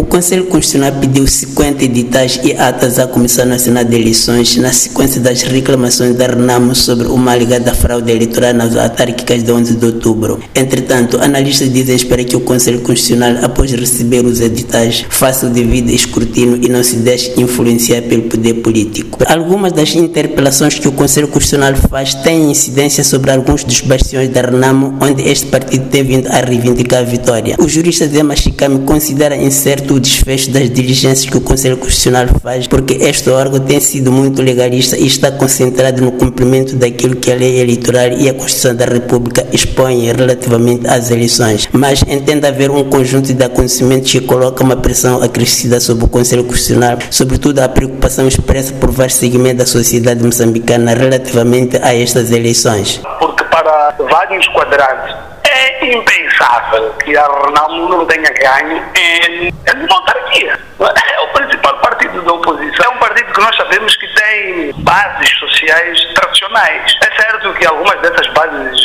O Conselho Constitucional pediu 50 editais e atas à Comissão Nacional de Eleições na sequência das reclamações da Renamo sobre uma alegada fraude eleitoral nas autárquicas de 11 de outubro. Entretanto, analistas dizem esperar que o Conselho Constitucional, após receber os editais, faça o devido escrutínio e não se deixe influenciar pelo poder político. Algumas das interpelações que o Conselho Constitucional faz têm incidência sobre alguns dos bastiões da Renamo, onde este partido tem vindo a reivindicar a vitória. O jurista Zema Chicame considera incerto o desfecho das diligências que o Conselho Constitucional faz, porque este órgão tem sido muito legalista e está concentrado no cumprimento daquilo que a lei eleitoral e a Constituição da República expõem relativamente às eleições. Mas entende haver um conjunto de acontecimentos que coloca uma pressão acrescida sobre o Conselho Constitucional, sobretudo a preocupação expressa por vários segmentos da sociedade moçambicana relativamente a estas eleições. Porque para vários quadrantes é impensável que a Renamo não tenha ganho em, em autarquia. É o principal partido da oposição. É um partido que nós sabemos que tem bases sociais tradicionais. É certo que algumas dessas bases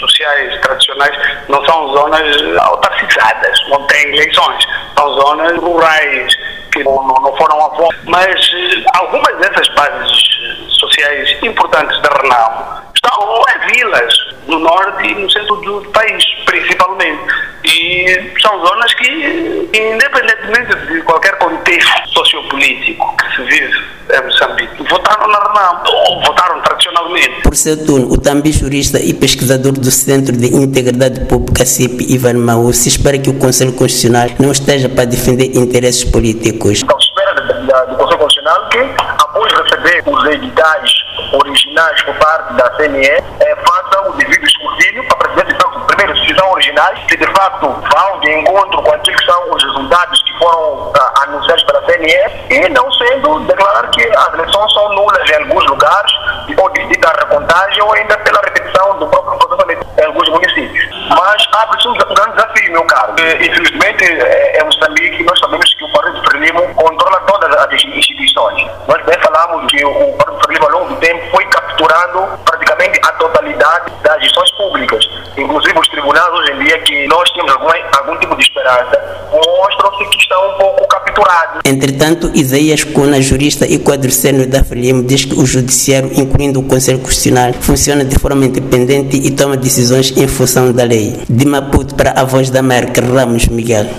sociais tradicionais não são zonas autarquizadas, não têm eleições. São zonas rurais que não, não foram a fome. Mas algumas dessas bases sociais importantes da Renamo estão em vilas no norte e no E são zonas que, independentemente de qualquer contexto sociopolítico que se vive em Moçambique, votaram na Renamo, ou votaram tradicionalmente. Por seu turno, o também jurista e pesquisador do Centro de Integridade Pública CIP, Ivan Maú, se espera que o Conselho Constitucional não esteja para defender interesses políticos. Então, espera do Conselho Constitucional que, após receber os editais originais por parte da CNE, é, faça o devido escrutínio para perceber se são, primeiro, se são originais, se de facto vão de encontro com aquilo que são os resultados que foram ah, anunciados pela CNE e não sendo declarar que as eleições são nulas em alguns lugares ou devido à recontagem ou ainda pela repetição do próprio processo em alguns municípios. Mas abre-se um grande desafio, meu caro. Infelizmente, é, é Moçambique, nós sabemos que o Partido Frelimo controla todas as instituições. Nós bem falamos que o Partido Frelimo, ao longo do tempo, foi capturando praticamente a totalidade das públicas. Inclusive, os tribunais, hoje em dia, que nós temos algum, algum tipo de esperança, mostram-se que estão um pouco capturados. Entretanto, Isaías Cuna, jurista e quadricênio da Frelimo, diz que o Judiciário, incluindo o Conselho Constitucional, funciona de forma independente e toma decisões em função da lei. De Maputo para a Voz da América, Ramos Miguel.